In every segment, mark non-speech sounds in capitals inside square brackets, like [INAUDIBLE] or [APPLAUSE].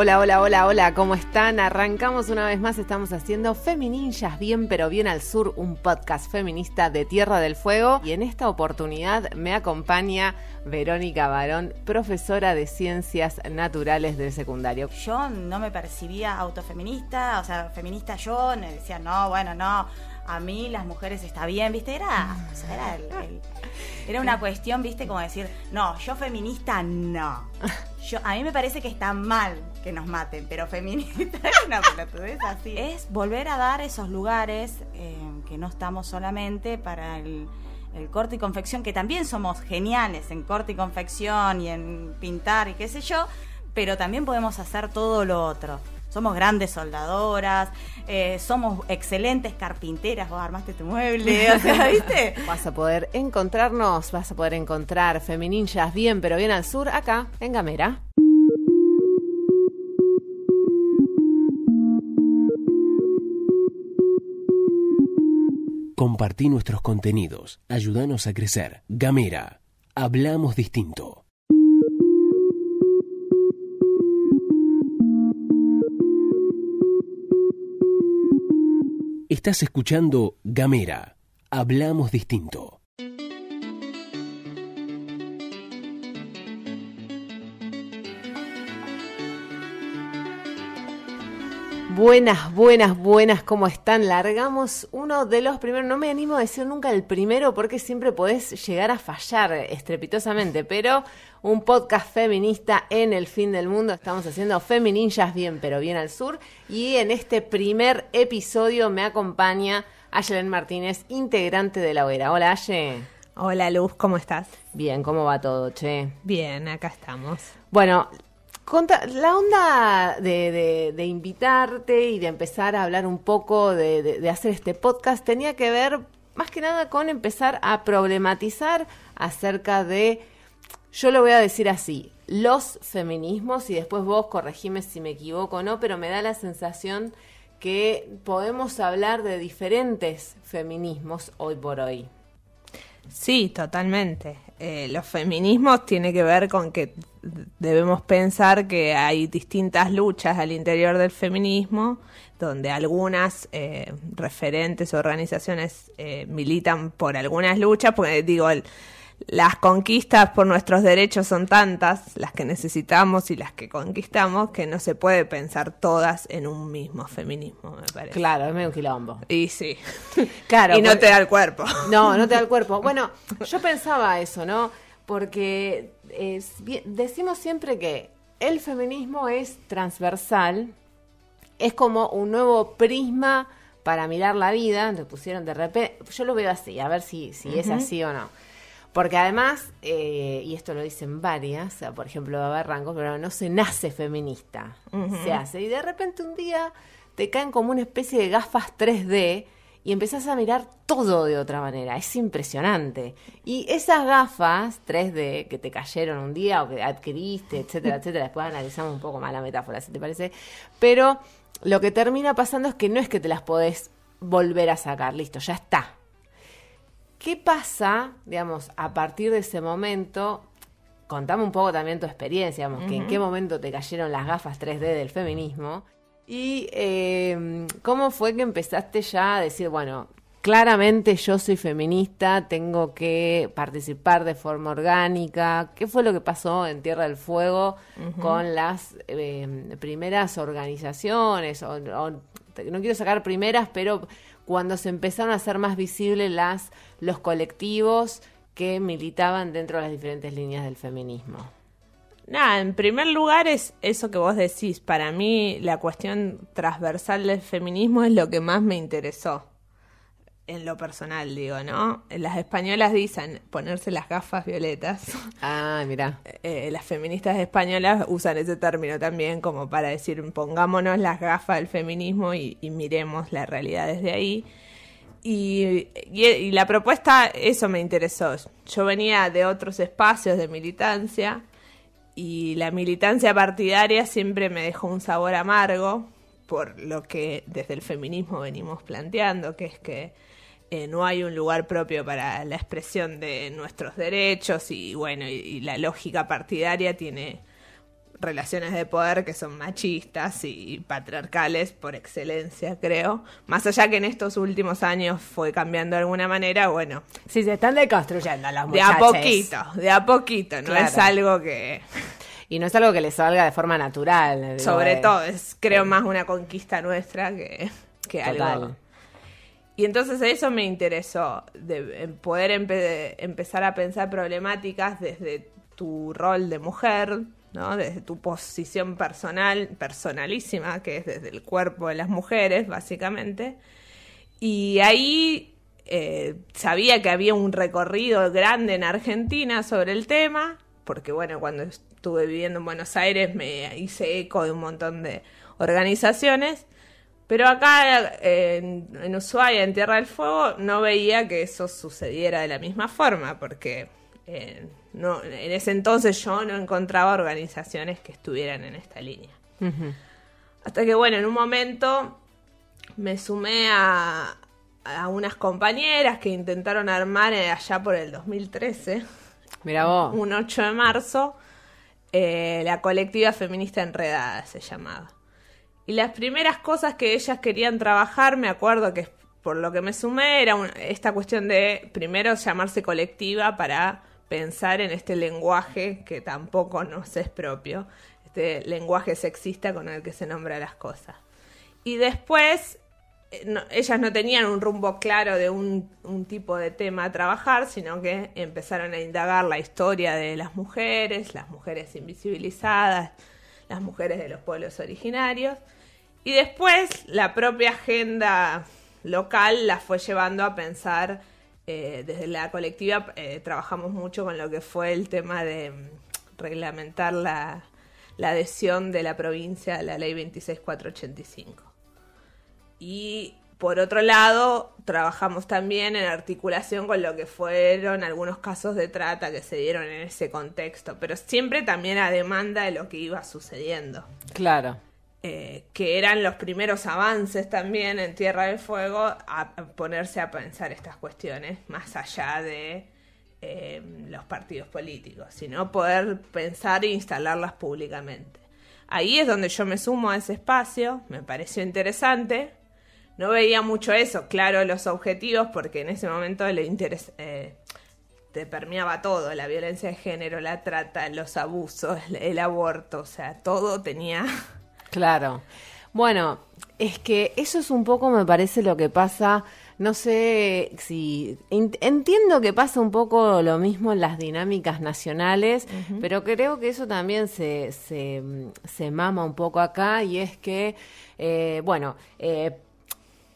Hola, hola, hola, hola, ¿cómo están? Arrancamos una vez más, estamos haciendo Femininjas Bien pero Bien al Sur, un podcast feminista de Tierra del Fuego y en esta oportunidad me acompaña Verónica Barón, profesora de Ciencias Naturales del secundario. Yo no me percibía autofeminista, o sea, feminista yo, me decía, no, bueno, no, a mí las mujeres está bien, ¿viste? Era, o sea, era, el- era una cuestión, ¿viste? Como decir, no, yo feminista no. [LAUGHS] Yo, a mí me parece que está mal que nos maten, pero feminista [LAUGHS] es una pelotudez así. Es volver a dar esos lugares eh, que no estamos solamente para el, el corte y confección, que también somos geniales en corte y confección y en pintar y qué sé yo, pero también podemos hacer todo lo otro. Somos grandes soldadoras, eh, somos excelentes carpinteras, vos armaste tu mueble, o sea, [LAUGHS] ¿viste? Vas a poder encontrarnos, vas a poder encontrar Femininjas Bien pero Bien al Sur acá en Gamera. Compartí nuestros contenidos. Ayúdanos a crecer. Gamera. Hablamos distinto. Estás escuchando Gamera. Hablamos distinto. Buenas, buenas, buenas, ¿cómo están? Largamos uno de los primeros, no me animo a decir nunca el primero porque siempre podés llegar a fallar estrepitosamente, pero un podcast feminista en el fin del mundo. Estamos haciendo Femininjas bien, pero bien al sur. Y en este primer episodio me acompaña Ayelen Martínez, integrante de la hoguera. Hola, Aye. Hola Luz, ¿cómo estás? Bien, ¿cómo va todo, che? Bien, acá estamos. Bueno, conta- la onda de, de- de invitarte y de empezar a hablar un poco de, de- hacer este podcast tenía que ver más que nada con empezar a problematizar acerca de, yo lo voy a decir así, los feminismos y después vos corregime si me equivoco o no, pero me da la sensación que podemos hablar de diferentes feminismos hoy por hoy. Sí, totalmente. Eh, los feminismos tiene que ver con que debemos pensar que hay distintas luchas al interior del feminismo, donde algunas eh, referentes organizaciones eh, militan por algunas luchas, porque digo, el- las conquistas por nuestros derechos son tantas, las que necesitamos y las que conquistamos, que no se puede pensar todas en un mismo feminismo, me parece. Claro, es medio un quilombo. Y sí. [LAUGHS] Claro, y no porque- te da el cuerpo. [LAUGHS] No, no te da el cuerpo. [LAUGHS] Bueno, yo pensaba eso, ¿no? Porque decimos siempre que el feminismo es transversal, es como un nuevo prisma para mirar la vida. Te pusieron de repente, yo lo veo así, a ver si, si es así o no. Porque además, eh, y esto lo dicen varias, o sea, por ejemplo, Barranco, pero no se nace feminista, se hace. Y de repente un día te caen como una especie de gafas 3D y empezás a mirar todo de otra manera. Es impresionante. Y esas gafas 3D que te cayeron un día o que adquiriste, etcétera, [LAUGHS] etcétera, después analizamos un poco más la metáfora, si te parece. Pero lo que termina pasando es que no es que te las podés volver a sacar, listo, ya está. ¿Qué pasa, digamos, a partir de ese momento? Contame un poco también tu experiencia, digamos, que en qué momento te cayeron las gafas 3D del feminismo y eh, cómo fue que empezaste ya a decir, bueno, claramente yo soy feminista, tengo que participar de forma orgánica. ¿Qué fue lo que pasó en Tierra del Fuego con las eh, primeras organizaciones? O, o- no quiero sacar primeras, pero cuando se empezaron a hacer más visibles las, los colectivos que militaban dentro de las diferentes líneas del feminismo. Nada, en primer lugar es eso que vos decís. Para mí la cuestión transversal del feminismo es lo que más me interesó. En lo personal, digo, ¿no? Las españolas dicen ponerse las gafas violetas. [LAUGHS] Ah, mira. Eh, las feministas españolas usan ese término también como para decir pongámonos las gafas del feminismo y, y miremos la realidad desde ahí. Y, y- y la propuesta, eso me interesó. Yo venía de otros espacios de militancia y la militancia partidaria siempre me dejó un sabor amargo por lo que desde el feminismo venimos planteando, que es que eh, no hay un lugar propio para la expresión de nuestros derechos y bueno, y, y la lógica partidaria tiene relaciones de poder que son machistas y patriarcales por excelencia, creo. Más allá que en estos últimos años fue cambiando de alguna manera, bueno, Sí, se están deconstruyendo las de a muchachas. poquito, de a poquito, no Claro. es algo que, Y no es algo que les salga de forma natural. digo, sobre eh, todo, es creo más una conquista nuestra que, que algo. Y entonces eso me interesó, de en poder empe- empezar a pensar problemáticas desde tu rol de mujer, ¿no? Desde tu posición personal, personalísima, que es desde el cuerpo de las mujeres, básicamente. Y ahí eh, sabía que había un recorrido grande en Argentina sobre el tema, porque bueno, cuando estuve viviendo en Buenos Aires me hice eco de un montón de organizaciones, pero acá eh, en, en Ushuaia, en Tierra del Fuego, no veía que eso sucediera de la misma forma, porque eh, no, en ese entonces yo no encontraba organizaciones que estuvieran en esta línea. Hasta que, bueno, en un momento me sumé a, a unas compañeras que intentaron armar eh, allá por el 2013, Mira vos. un 8 de marzo, eh, la colectiva feminista enredada se llamaba. Y las primeras cosas que ellas querían trabajar, me acuerdo que por lo que me sumé, era esta cuestión de primero llamarse colectiva para pensar en este lenguaje que tampoco nos es propio, este lenguaje sexista con el que se nombra las cosas. Y después, eh, ellas no tenían un rumbo claro de un tipo de tema a trabajar, sino que empezaron a indagar la historia de las mujeres, las mujeres invisibilizadas, las mujeres de los pueblos originarios. Y después la propia agenda local la fue llevando a pensar, eh, desde la colectiva eh, trabajamos mucho con lo que fue el tema de mm, reglamentar la, la adhesión de la provincia a la ley 26485. Y por otro lado, trabajamos también en articulación con lo que fueron algunos casos de trata que se dieron en ese contexto, pero siempre también a demanda de lo que iba sucediendo Claro. Eh, que eran los primeros avances también en Tierra del Fuego a, ponerse a pensar estas cuestiones más allá de eh, los partidos políticos, sino poder pensar e instalarlas públicamente. Ahí es donde yo me sumo a ese espacio, me pareció interesante. No veía mucho eso, claro, los objetivos, porque en ese momento le interes- eh, te permeaba todo, la violencia de género, la trata, los abusos, el aborto, o sea, todo tenía [LAUGHS] Claro. Bueno, es que eso es un poco, me parece, lo que pasa. No sé si. en- Entiendo que pasa un poco lo mismo en las dinámicas nacionales, pero creo que eso también se, se, se mama un poco acá y es que, eh, bueno, eh,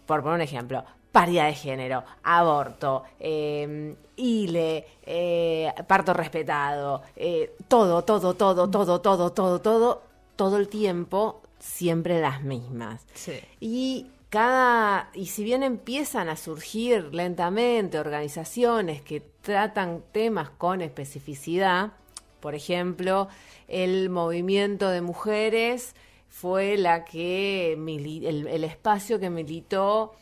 por poner un ejemplo, paridad de género, aborto, eh, ILE, eh, parto respetado, eh, todo, todo, todo, todo, todo, todo, todo, todo el tiempo, siempre las mismas. Sí. Y cada, y si bien empiezan a surgir lentamente organizaciones que tratan temas con especificidad, por ejemplo, el movimiento de mujeres fue la que el, el espacio que militó,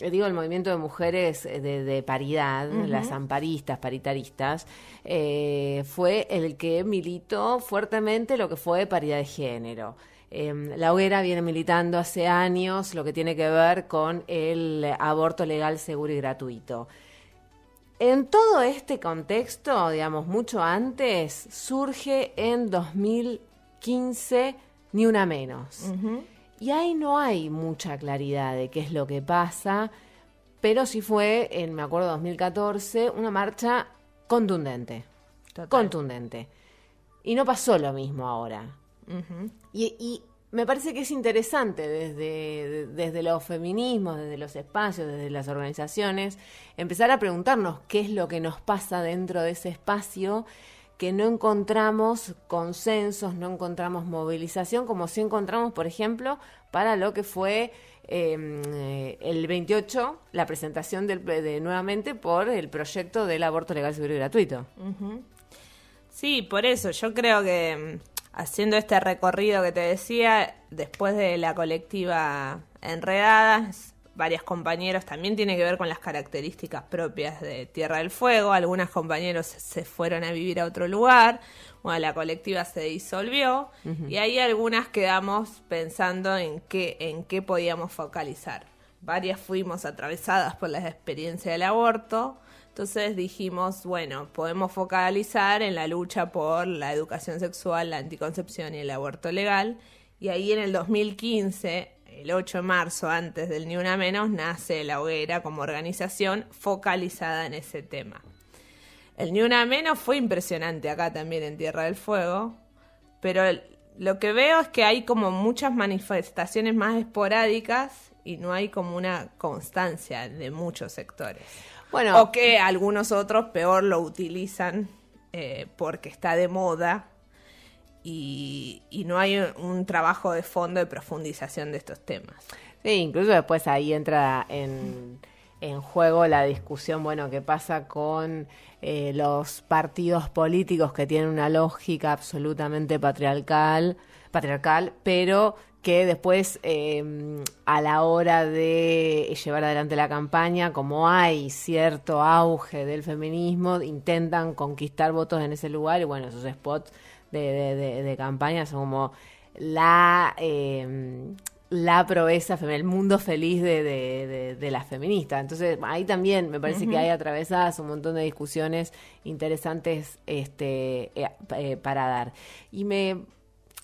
eh, digo, el movimiento de mujeres eh, de, de paridad, las amparistas, paritaristas, eh, fue el que militó fuertemente lo que fue paridad de género. Eh, la hoguera viene militando hace años lo que tiene que ver con el aborto legal, seguro y gratuito. En todo este contexto, digamos, mucho antes, surge en 2015 Ni Una Menos. Y ahí no hay mucha claridad de qué es lo que pasa, pero sí fue, en, me acuerdo, 2014, una marcha contundente. Total. Contundente. Y no pasó lo mismo ahora. Y, me parece que es interesante desde, desde los feminismos, desde los espacios, desde las organizaciones, empezar a preguntarnos qué es lo que nos pasa dentro de ese espacio que no encontramos consensos, no encontramos movilización, como sí encontramos, por ejemplo, para lo que fue eh, el 28, la presentación del, de, nuevamente por el proyecto del aborto legal, seguro y gratuito. Sí, por eso yo creo que haciendo este recorrido que te decía, después de la colectiva Enredadas, varios compañeros, también tiene que ver con las características propias de Tierra del Fuego. Algunos compañeros se fueron a vivir a otro lugar, bueno, la colectiva se disolvió y ahí algunas quedamos pensando en qué, en qué podíamos focalizar. Varias fuimos atravesadas por la experiencia del aborto, entonces dijimos, bueno, podemos focalizar en la lucha por la educación sexual, la anticoncepción y el aborto legal. Y ahí en el 2015 el 8 de marzo, antes del Ni Una Menos, nace la hoguera como organización focalizada en ese tema. El Ni Una Menos fue impresionante acá también en Tierra del Fuego, pero lo que veo es que hay como muchas manifestaciones más esporádicas y no hay como una constancia de muchos sectores. Bueno, o que algunos otros peor lo utilizan eh, porque está de moda y, no hay un, trabajo de fondo de profundización de estos temas. Sí, incluso después ahí entra en, juego la discusión, bueno, qué pasa con eh, los partidos políticos que tienen una lógica absolutamente patriarcal, patriarcal, pero que después em, a la hora de llevar adelante la campaña, como hay cierto auge del feminismo, intentan conquistar votos en ese lugar y bueno, esos spots de, de, campaña son como la, eh, la proeza el mundo feliz de, de, las feministas. Entonces, ahí también me parece que hay atravesadas un montón de discusiones interesantes este, eh, eh, para dar. Y me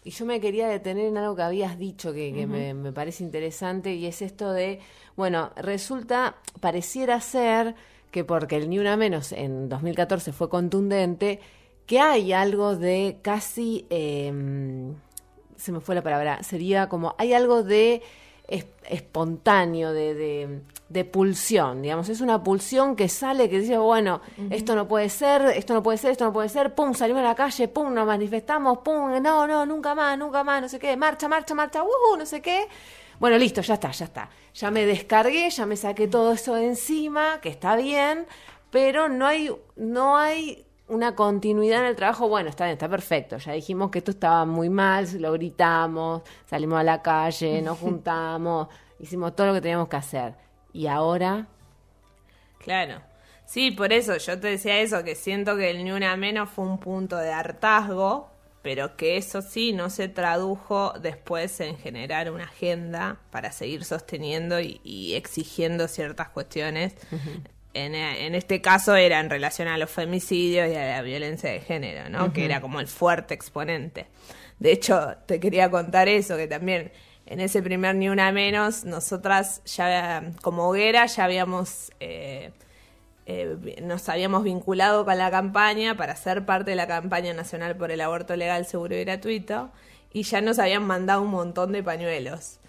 y yo me quería detener en algo que habías dicho que, me, me, parece interesante y es esto de, bueno, resulta, pareciera ser que porque el Ni Una Menos en 2014 fue contundente, que hay algo de casi, em, se me fue la palabra, sería como, hay algo de espontáneo, de, de, pulsión, digamos, es una pulsión que sale, que dice, bueno, esto no puede ser, esto no puede ser, esto no puede ser, pum, salimos a la calle, pum, nos manifestamos, pum, no, no, nunca más, nunca más, no sé qué, marcha, marcha, marcha, uh, no sé qué. Bueno, listo, ya está, ya está. Ya me descargué, ya me saqué todo eso de encima, que está bien, pero no hay, no hay una continuidad en el trabajo, bueno, está bien, está perfecto. Ya dijimos que esto estaba muy mal, lo gritamos, salimos a la calle, nos [LAUGHS] juntamos, hicimos todo lo que teníamos que hacer. Y ahora. Claro. Sí, por eso yo te decía eso, que siento que el Ni Una Menos fue un punto de hartazgo, pero que eso sí no se tradujo después en generar una agenda para seguir sosteniendo y, exigiendo ciertas cuestiones en, este caso era en relación a los femicidios y a la violencia de género, ¿no? Que era como el fuerte exponente. De hecho, te quería contar eso, que también en ese primer Ni Una Menos, nosotras ya como hoguera ya habíamos... Eh, eh, nos habíamos vinculado con la campaña para ser parte de la campaña nacional por el aborto legal, seguro y gratuito, y ya nos habían mandado un montón de pañuelos.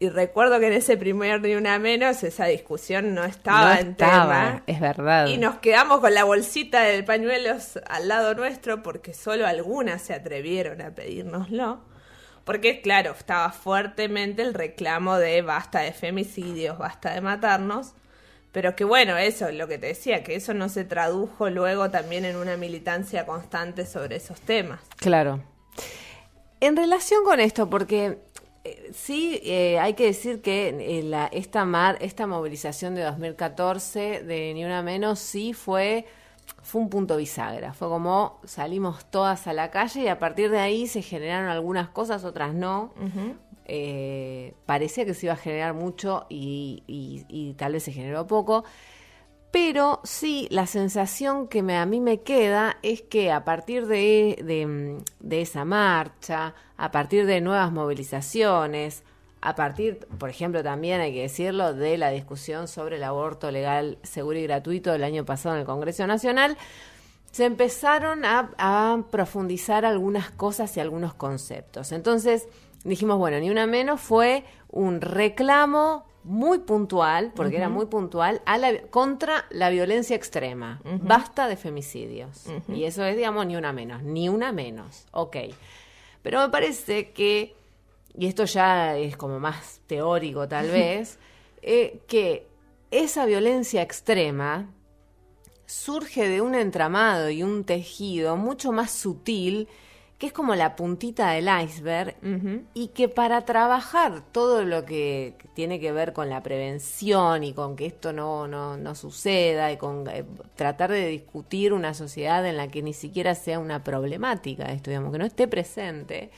Y recuerdo que en ese primer ni una menos esa discusión no estaba en tema. Es verdad. Y nos quedamos con la bolsita de pañuelos al lado nuestro porque solo algunas se atrevieron a pedírnoslo. Porque, claro, estaba fuertemente el reclamo de basta de femicidios, basta de matarnos. Pero que bueno, eso, lo que te decía, que eso no se tradujo luego también en una militancia constante sobre esos temas. Claro. En relación con esto, porque sí, eh, hay que decir que eh, la, esta, mar, esta movilización de 2014 de Ni Una Menos sí fue, fue un punto bisagra. Fue como salimos todas a la calle y a partir de ahí se generaron algunas cosas, otras no. Eh, parecía que se iba a generar mucho y, y tal vez se generó poco. Pero sí, la sensación que me, a mí me queda es que a partir de, de, esa marcha, a partir de nuevas movilizaciones, a partir, por ejemplo, también hay que decirlo, de la discusión sobre el aborto legal, seguro y gratuito del año pasado en el Congreso Nacional, se empezaron a, a profundizar algunas cosas y algunos conceptos. Entonces dijimos, bueno, ni una menos fue un reclamo muy puntual, porque era muy puntual, a la, contra la violencia extrema. Basta de femicidios. Y eso es, digamos, ni una menos, ni una menos. Ok. Pero me parece que, y esto ya es como más teórico tal [LAUGHS] vez, eh, que esa violencia extrema surge de un entramado y un tejido mucho más sutil que es como la puntita del iceberg y que para trabajar todo lo que tiene que ver con la prevención y con que esto no, no, no suceda y con eh, tratar de discutir una sociedad en la que ni siquiera sea una problemática esto, digamos, que no esté presente,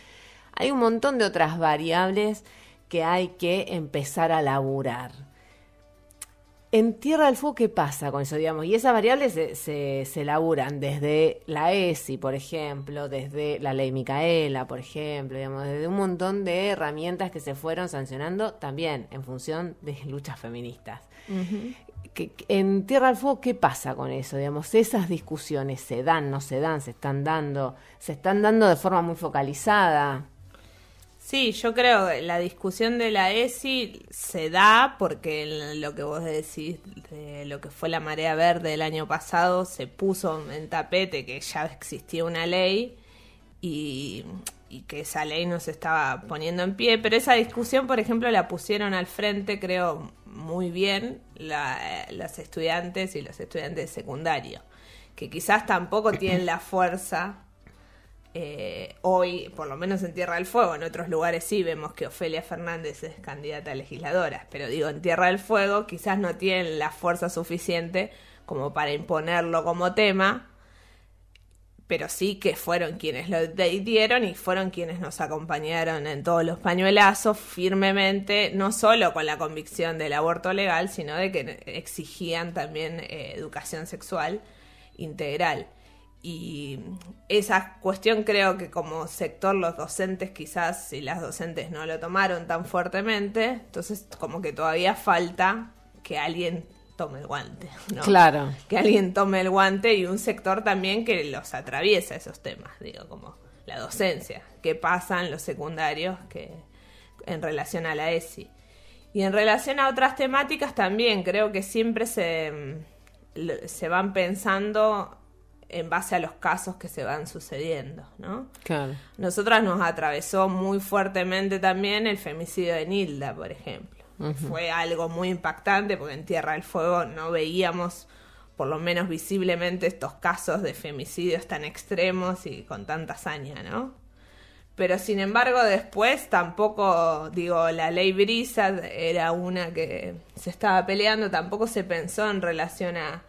hay un montón de otras variables que hay que empezar a laburar. En Tierra del Fuego, ¿qué pasa con eso? Digamos? Y esas variables se, se, se, laburan desde la ESI, por ejemplo, desde la ley Micaela, por ejemplo, digamos, desde un montón de herramientas que se fueron sancionando también en función de [LAUGHS] luchas feministas. que, en Tierra del Fuego, ¿qué pasa con eso? Digamos, esas discusiones se dan, no se dan, se están dando, se están dando de forma muy focalizada. Sí, yo creo que la discusión de la ESI se da porque lo que vos decís de lo que fue la marea verde el año pasado se puso en tapete que ya existía una ley y, y que esa ley no se estaba poniendo en pie, pero esa discusión, por ejemplo, la pusieron al frente, creo, muy bien la, las estudiantes y los estudiantes de secundario, que quizás tampoco tienen la fuerza eh, hoy, por lo menos en Tierra del Fuego, en otros lugares sí vemos que Ofelia Fernández es candidata a legisladora, pero digo, en Tierra del Fuego quizás no tienen la fuerza suficiente como para imponerlo como tema, pero sí que fueron quienes lo dieron y fueron quienes nos acompañaron en todos los pañuelazos firmemente, no solo con la convicción del aborto legal, sino de que exigían también eh, educación sexual integral. Y esa cuestión creo que como sector los docentes quizás y las docentes no lo tomaron tan fuertemente, entonces como que todavía falta que alguien tome el guante, ¿no? Claro. Que alguien tome el guante y un sector también que los atraviesa esos temas, digo, como la docencia, qué pasa en los secundarios que en relación a la ESI. Y en relación a otras temáticas también creo que siempre se, se van pensando en base a los casos que se van sucediendo, ¿no? Claro. Nosotras nos atravesó muy fuertemente también el femicidio de Nilda, por ejemplo. Fue algo muy impactante porque en Tierra del Fuego no veíamos, por lo menos visiblemente, estos casos de femicidios tan extremos y con tanta hazaña, ¿no? Pero sin embargo después tampoco, digo, la ley Brisa era una que se estaba peleando, tampoco se pensó en relación a,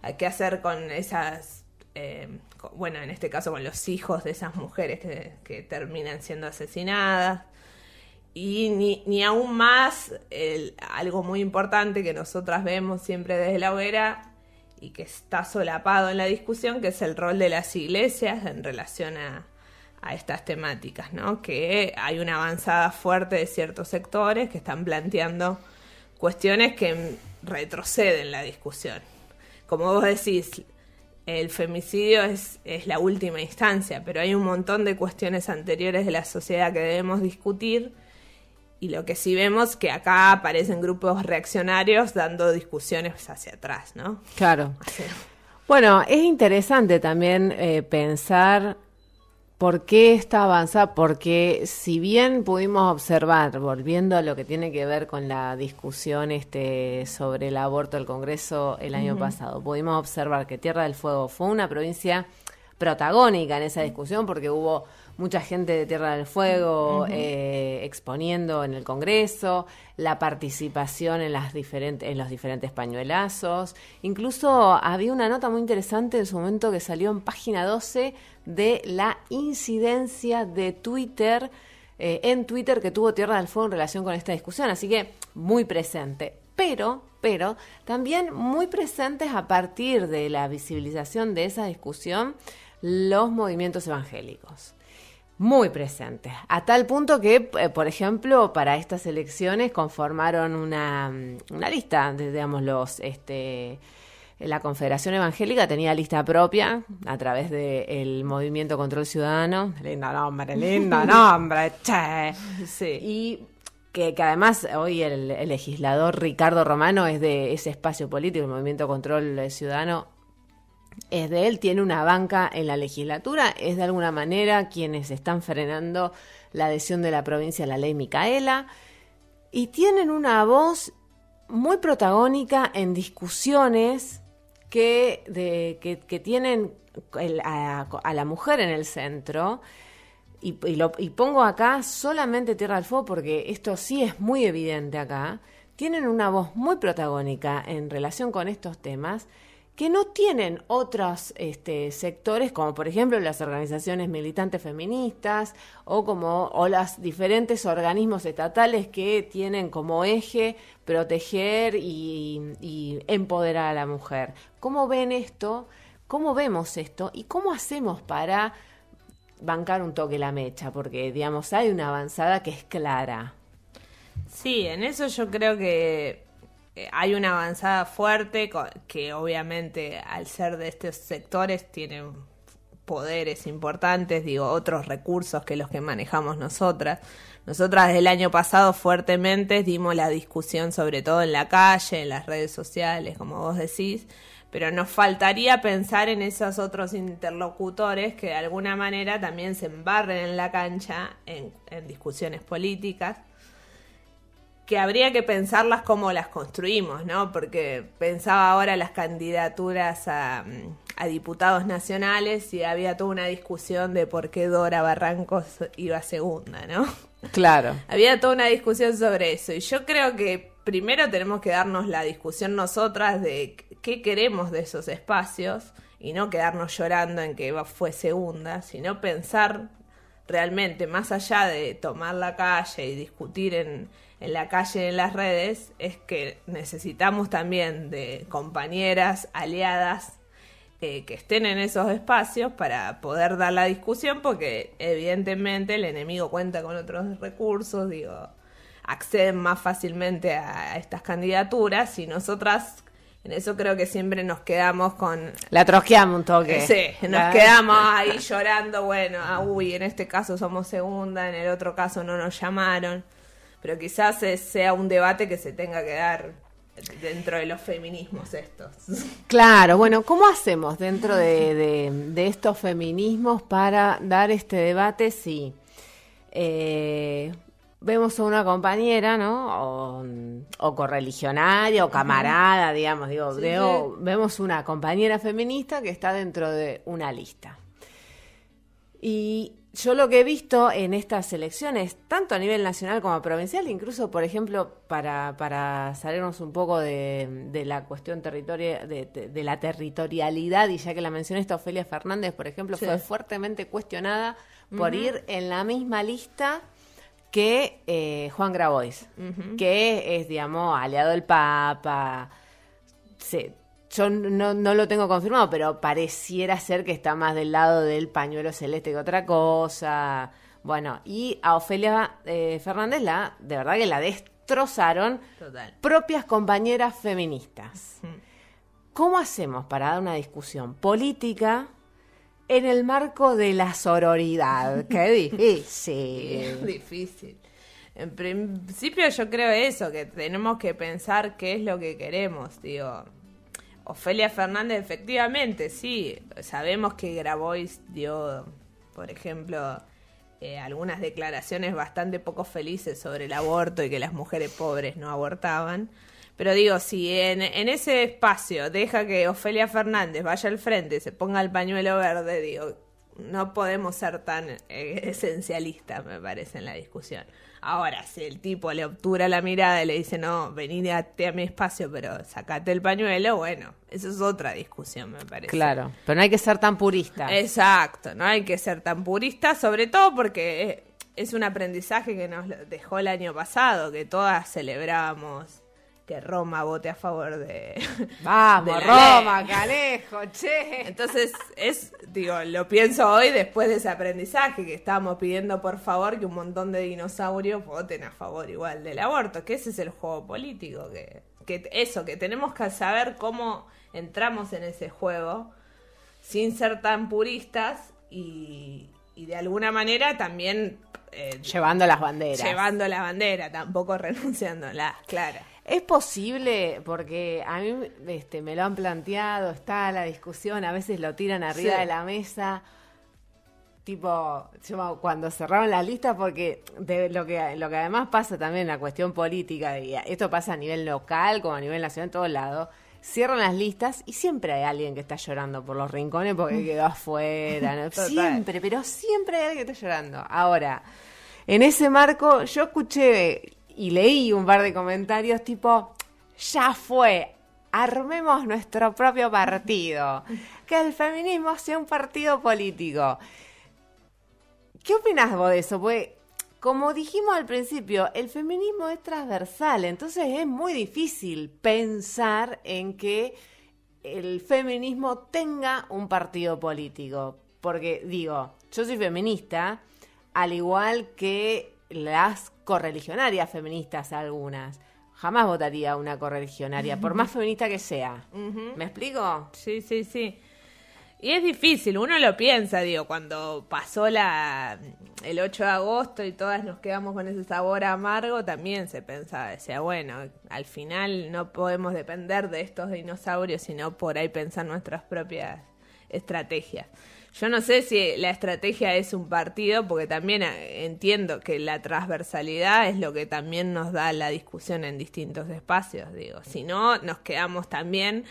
a qué hacer con esas eh, bueno, en este caso con los hijos de esas mujeres que, terminan siendo asesinadas. Y ni, ni aún más, algo muy importante que nosotras vemos siempre desde la hoguera y que está solapado en la discusión, que es el rol de las iglesias en relación a, a estas temáticas, ¿no? Que hay una avanzada fuerte de ciertos sectores que están planteando cuestiones que retroceden la discusión. Como vos decís, el femicidio es, es, la última instancia, pero hay un montón de cuestiones anteriores de la sociedad que debemos discutir y lo que sí vemos que acá aparecen grupos reaccionarios dando discusiones hacia atrás, ¿no? Claro. Bueno, es interesante también eh, pensar ¿Por qué está avanzada? Porque si bien pudimos observar, volviendo a lo que tiene que ver con la discusión este, sobre el aborto del Congreso el año pasado, pudimos observar que Tierra del Fuego fue una provincia protagónica en esa discusión porque hubo mucha gente de Tierra del Fuego eh, exponiendo en el Congreso, la participación en, las diferentes, en los diferentes pañuelazos. Incluso había una nota muy interesante en su momento que salió en página 12 de la incidencia de Twitter, eh, en Twitter que tuvo Tierra del Fuego en relación con esta discusión. Así que muy presente. Pero, pero, también muy presentes a partir de la visibilización de esa discusión los movimientos evangélicos muy presentes, a tal punto que, eh, por ejemplo, para estas elecciones conformaron una, mm, una lista, digamos, los, este, la Confederación Evangélica tenía lista propia a través del movimiento Control Ciudadano, lindo nombre, lindo nombre, che, [LAUGHS] sí. y que, que, además hoy el, el, legislador Ricardo Romano es de ese espacio político, el movimiento Control Ciudadano, es de él, tiene una banca en la legislatura, es de alguna manera quienes están frenando la adhesión de la provincia a la ley Micaela y tienen una voz muy protagónica en discusiones que, que, tienen a, la mujer en el centro. Y, pongo acá solamente Tierra del Fuego porque esto sí es muy evidente acá, tienen una voz muy protagónica en relación con estos temas que no tienen otros este, sectores, como por ejemplo las organizaciones militantes feministas o como o los diferentes organismos estatales que tienen como eje proteger y, y empoderar a la mujer. ¿Cómo ven esto? ¿Cómo vemos esto? ¿Y cómo hacemos para bancar un toque la mecha? Porque, digamos, hay una avanzada que es clara. Sí, en eso yo creo que hay una avanzada fuerte que obviamente al ser de estos sectores tienen poderes importantes, digo, otros recursos que los que manejamos nosotras. Nosotras desde el año pasado fuertemente dimos la discusión sobre todo en la calle, en las redes sociales, como vos decís, pero nos faltaría pensar en esos otros interlocutores que de alguna manera también se embarren en la cancha en, en discusiones políticas que habría que pensarlas como las construimos, ¿no? Porque pensaba ahora las candidaturas a, a diputados nacionales y había toda una discusión de por qué Dora Barrancos iba segunda, ¿no? Claro. [LAUGHS] Había toda una discusión sobre eso y yo creo que primero tenemos que darnos la discusión nosotras de qué queremos de esos espacios y no quedarnos llorando en que fue segunda, sino pensar realmente más allá de tomar la calle y discutir en, en la calle, en las redes, es que necesitamos también de compañeras, aliadas, eh, que estén en esos espacios para poder dar la discusión, porque evidentemente el enemigo cuenta con otros recursos, digo, acceden más fácilmente a, estas candidaturas y nosotras en eso creo que siempre nos quedamos con La trosqueamos un toque. Sí, nos quedamos ahí llorando, bueno, ah, uy, en este caso somos segunda, en el otro caso no nos llamaron, pero quizás sea un debate que se tenga que dar dentro de los feminismos estos. [LAUGHS] Claro, bueno, ¿cómo hacemos dentro de, de- de estos feminismos para dar este debate si eh, vemos a una compañera, ¿no? O, o correligionaria o camarada, digamos, digo, Sí, veo- vemos una compañera feminista que está dentro de una lista. Y yo lo que he visto en estas elecciones, tanto a nivel nacional como provincial, incluso, por ejemplo, para, para salirnos un poco de, de la cuestión territoria, de, de- de la territorialidad, y ya que la mencioné, esta Ofelia Fernández, por ejemplo, Sí. fue fuertemente cuestionada por ir en la misma lista que eh, Juan Grabois, que es, digamos, aliado del Papa. Se- yo no, no lo tengo confirmado, pero pareciera ser que está más del lado del pañuelo celeste que otra cosa. Bueno, y a Ofelia eh, Fernández la, de verdad que la destrozaron Total. propias compañeras feministas. ¿Cómo hacemos para dar una discusión política en el marco de la sororidad? [LAUGHS] Qué difícil. [LAUGHS] Difícil. En principio yo creo eso, que tenemos que pensar qué es lo que queremos, digo. Ofelia Fernández, efectivamente, sí, sabemos que Grabois dio, por ejemplo, eh, algunas declaraciones bastante poco felices sobre el aborto y que las mujeres pobres no abortaban. Pero digo, si en, en ese espacio deja que Ofelia Fernández vaya al frente, se ponga el pañuelo verde, digo, no podemos ser tan eh, esencialistas, me parece, en la discusión. Ahora, si el tipo le obtura la mirada y le dice, no, venite a, a mi espacio, pero sacate el pañuelo, bueno, eso es otra discusión, me parece. Claro, pero no hay que ser tan purista. Exacto, no hay que ser tan puristas, sobre todo porque es un aprendizaje que nos dejó el año pasado, que todas celebrábamos que Roma vote a favor de... [LAUGHS] Vamos, de Roma, ley. Calejo, che. Entonces, es, digo, lo pienso hoy después de ese aprendizaje que estábamos pidiendo por favor que un montón de dinosaurios voten a favor igual del aborto, que ese es el juego político, que, que eso, que tenemos que saber cómo entramos en ese juego sin ser tan puristas y, y de alguna manera también eh, Llevando las banderas. llevando la bandera, tampoco [LAUGHS] renunciándola, claro. Es posible, porque a mí este, me lo han planteado, está la discusión, a veces lo tiran arriba Sí. de la mesa, tipo, yo cuando cerraron la lista, porque de lo que lo que además pasa también en la cuestión política, y esto pasa a nivel local como a nivel nacional en todos lados, cierran las listas y siempre hay alguien que está llorando por los rincones porque quedó afuera. [LAUGHS] Siempre, pero siempre hay alguien que está llorando. Ahora, en ese marco, yo escuché y leí un par de comentarios tipo, ya fue, armemos nuestro propio partido, [LAUGHS] que el feminismo sea un partido político. ¿Qué opinas vos de eso? Porque, como dijimos al principio, el feminismo es transversal, entonces es muy difícil pensar en que el feminismo tenga un partido político. Porque, digo, yo soy feminista, al igual que las correligionarias feministas algunas. Jamás votaría una correligionaria, por más [LAUGHS] feminista que sea. ¿Me explico? Sí, sí, sí. Y es difícil, uno lo piensa, digo, cuando pasó la el 8 de agosto y todas nos quedamos con ese sabor amargo, también se pensaba, decía, bueno, al final no podemos depender de estos dinosaurios, sino por ahí pensar nuestras propias estrategias. Yo no sé si la estrategia es un partido, porque también eh, entiendo que la transversalidad es lo que también nos da la discusión en distintos espacios, digo. Si no, nos quedamos también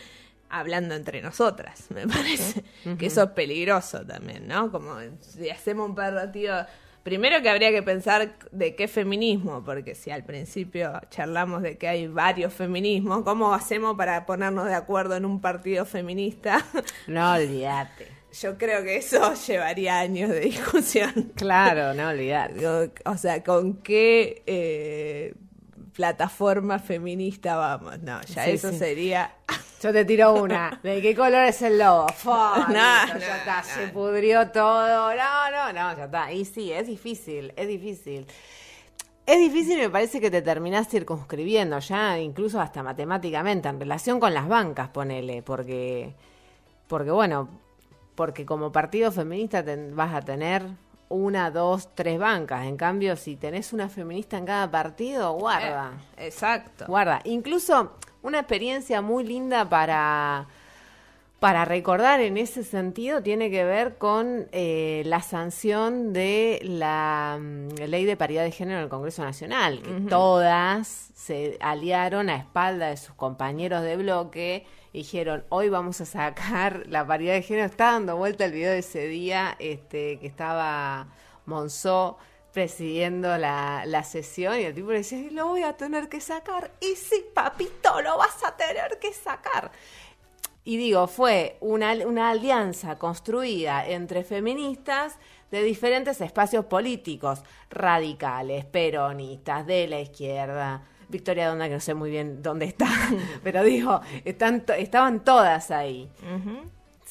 hablando entre nosotras, me parece. Que eso es peligroso también, ¿no? Como si hacemos un partido... Primero que habría que pensar de qué feminismo, porque si al principio charlamos de que hay varios feminismos, ¿cómo hacemos para ponernos de acuerdo en un partido feminista? [LAUGHS] No olvídate. Yo creo que eso [LAUGHS] llevaría años de discusión. Claro, no olvídate. Digo, O sea, ¿con qué eh, plataforma feminista vamos? No, ya Sí, eso sí. sería... [LAUGHS] Yo te tiro una. [LAUGHS] ¿De qué color es el? Fua, No, listo, no, ya está, no. se pudrió todo. No, no, no, ya está. Y sí, es difícil, es difícil. Es difícil me parece que te terminás circunscribiendo ya, incluso hasta matemáticamente, en relación con las bancas, ponele, porque, porque bueno, porque como partido feminista ten- vas a tener una, dos, tres bancas. En cambio, si tenés una feminista en cada partido, guarda. Eh, exacto. Guarda, incluso una experiencia muy linda para, para recordar en ese sentido tiene que ver con eh, la sanción de la mm, ley de paridad de género en el Congreso Nacional, que todas se aliaron a espalda de sus compañeros de bloque y dijeron, hoy vamos a sacar [LAUGHS] la paridad de género. Está dando vuelta el video de ese día este, que estaba Monzó presidiendo la, la sesión y el tipo le decía, "Y lo voy a tener que sacar. Y sí, papito, lo vas a tener que sacar. Y digo, fue una, una alianza construida entre feministas de diferentes espacios políticos, radicales, peronistas, de la izquierda. Victoria Donda, que no sé muy bien dónde está, [LAUGHS] pero digo, están, estaban todas ahí.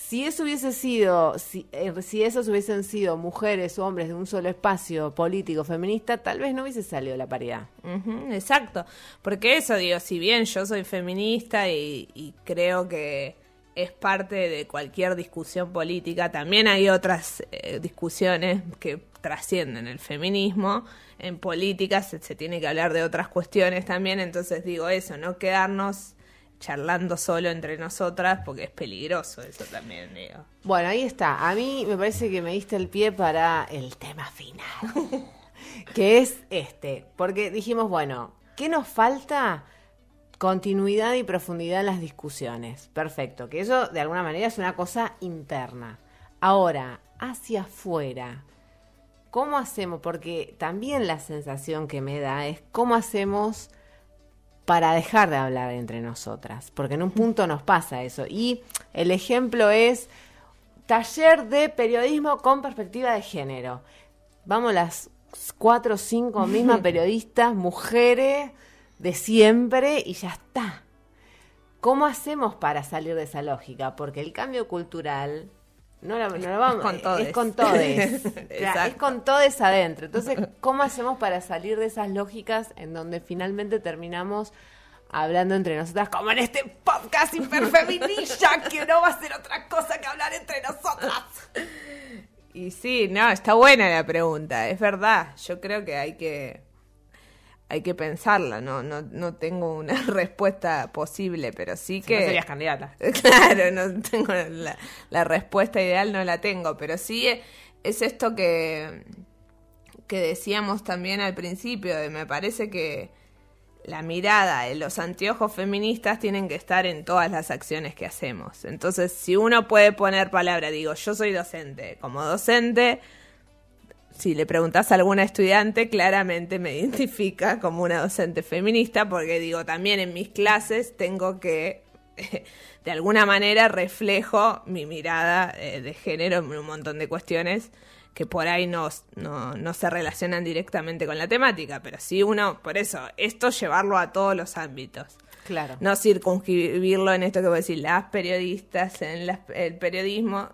Si eso hubiese sido, si, eh, si esos hubiesen sido mujeres o hombres de un solo espacio político feminista, tal vez no hubiese salido la paridad. Ujú, exacto, porque eso digo, si bien yo soy feminista y, y creo que es parte de cualquier discusión política, también hay otras eh, discusiones que trascienden el feminismo. En política se, se tiene que hablar de otras cuestiones también, entonces digo eso, no quedarnos charlando solo entre nosotras, porque es peligroso eso también, digo. Bueno, ahí está. A mí me parece que me diste el pie para el tema final, [LAUGHS] que es este. Porque dijimos, bueno, ¿qué nos falta? Continuidad y profundidad en las discusiones. Perfecto, que eso de alguna manera es una cosa interna. Ahora, hacia afuera, ¿cómo hacemos? Porque también la sensación que me da es cómo hacemos para dejar de hablar entre nosotras, porque en un punto nos pasa eso. Y el ejemplo es taller de periodismo con perspectiva de género. Vamos las cuatro o cinco mismas [LAUGHS] periodistas, mujeres de siempre, y ya está. ¿Cómo hacemos para salir de esa lógica? Porque el cambio cultural no lo, no lo vamos, con todes. es con todes. [LAUGHS] O sea, es Exacto. con todes adentro. Entonces, ¿cómo hacemos para salir de esas lógicas en donde finalmente terminamos hablando entre nosotras, como en este podcast hiperfeminista, [LAUGHS] que no va a ser otra cosa que hablar entre nosotras? Y sí, no, está buena la pregunta, es verdad. Yo creo que hay que hay que pensarla, no no no tengo una [LAUGHS] respuesta posible, pero sí Si que no serías candidata. [LAUGHS] Claro, no tengo la, la respuesta ideal, no la tengo, pero sí es, es esto que, que decíamos también al principio, de me parece que la mirada, los anteojos feministas tienen que estar en todas las acciones que hacemos. Entonces, si uno puede poner palabra, digo, yo soy docente, como docente, si le preguntas a alguna estudiante, claramente me identifica como una docente feminista, porque digo, también en mis clases tengo que, [LAUGHS] de alguna manera, reflejo mi mirada eh, de género en un montón de cuestiones que por ahí no, no, se relacionan directamente con la temática, pero sí uno, por eso, esto llevarlo a todos los ámbitos. Claro. No circunscribirlo en esto que voy a decir, las periodistas en el periodismo,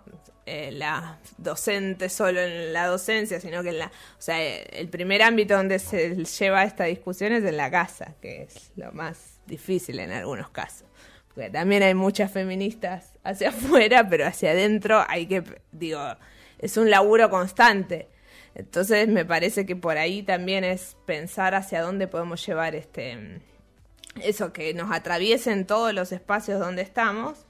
eh, la docente solo en la docencia, sino que en la, o sea, el primer ámbito donde se lleva esta discusión es en la casa, que es lo más difícil en algunos casos. Porque también hay muchas feministas hacia [LAUGHS] afuera, pero hacia adentro hay que, digo, es un laburo constante. Entonces me parece que por ahí también es pensar hacia dónde podemos llevar este eso que nos atraviesen todos los espacios donde estamos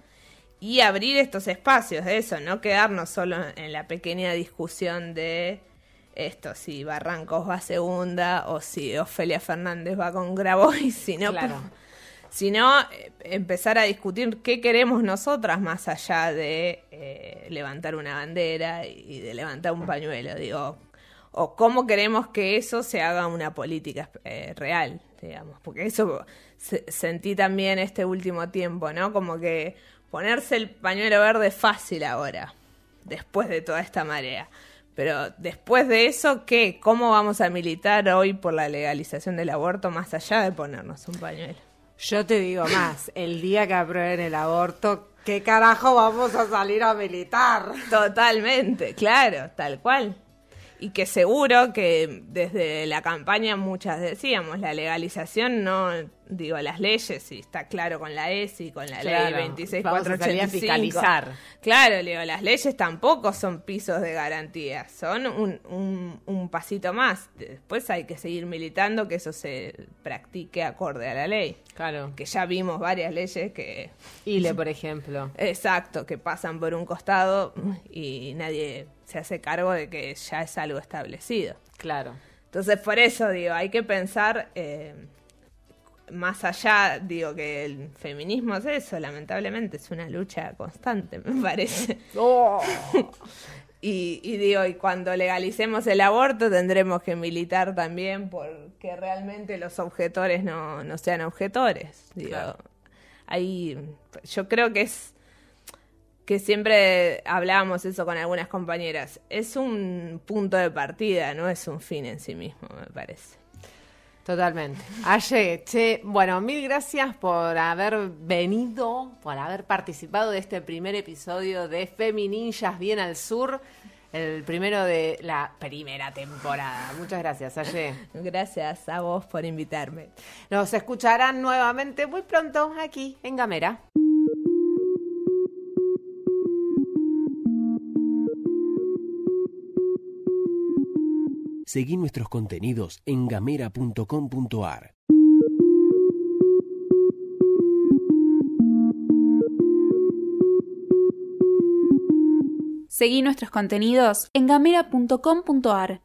y abrir estos espacios de eso, no quedarnos solo en la pequeña discusión de esto, si Barrancos va segunda o si Ofelia Fernández va con Grabois, [LAUGHS] sino claro sino eh, empezar a discutir qué queremos nosotras más allá de eh, levantar una bandera y de levantar un pañuelo, digo, o cómo queremos que eso se haga una política eh, real, digamos, porque eso sentí también este último tiempo, ¿no? Como que ponerse el pañuelo verde es fácil ahora, después de toda esta marea. Pero después de eso, ¿qué? ¿Cómo vamos a militar hoy por la legalización del aborto más allá de ponernos un pañuelo? Yo te digo más, el día que aprueben el aborto, ¿qué carajo vamos a salir a militar? Totalmente, claro, tal cual. Y que seguro que desde la campaña muchas decíamos, la legalización no digo, las leyes, y está claro con la ESI, con la ley 26485. fiscalizar. Claro, digo, las leyes tampoco son pisos de garantía, son un, un, un, pasito más. Después hay que seguir militando que eso se practique acorde a la ley. Claro. Que ya vimos varias leyes que... ILE, por ejemplo. Exacto, que pasan por un costado y nadie se hace cargo de que ya es algo establecido. Claro. Entonces, por eso digo, hay que pensar... Eh, más allá, digo que el feminismo es eso, lamentablemente es una lucha constante, [LAUGHS] me parece. Oh. [LAUGHS] y, digo, y cuando legalicemos el aborto tendremos que militar también porque realmente los objetores no, no sean objetores. Digo, ahí yo creo que es que siempre hablábamos eso con algunas compañeras. Es un punto de partida, no es un fin en sí mismo, me parece. Totalmente. Aye, che, bueno, mil gracias por haber venido, por haber participado de este primer episodio de Femininjas Bien al Sur, el primero de la primera temporada. Muchas gracias, Aye. Gracias a vos por invitarme. Nos escucharán nuevamente muy pronto aquí en Gamera. Seguí nuestros contenidos en gamera.com.ar. Seguí nuestros contenidos en gamera.com.ar.